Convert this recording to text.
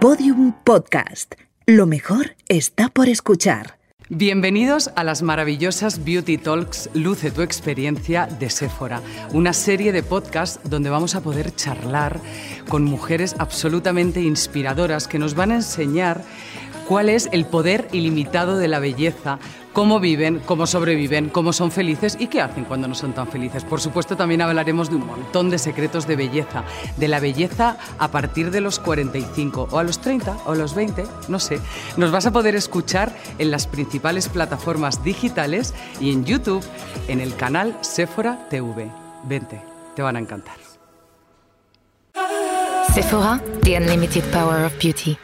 Podium Podcast. Lo mejor está por escuchar. Bienvenidos a las maravillosas Beauty Talks Luce tu experiencia de Sephora, una serie de podcasts donde vamos a poder charlar con mujeres absolutamente inspiradoras que nos van a enseñar cuál es el poder ilimitado de la belleza, cómo viven, cómo sobreviven, cómo son felices y qué hacen cuando no son tan felices. Por supuesto, también hablaremos de un montón de secretos de belleza, de la belleza a partir de los 45 o a los 30 o a los 20, no sé. Nos vas a poder escuchar en las principales plataformas digitales y en YouTube en el canal Sephora TV. Vente, te van a encantar. Sephora, the unlimited power of beauty.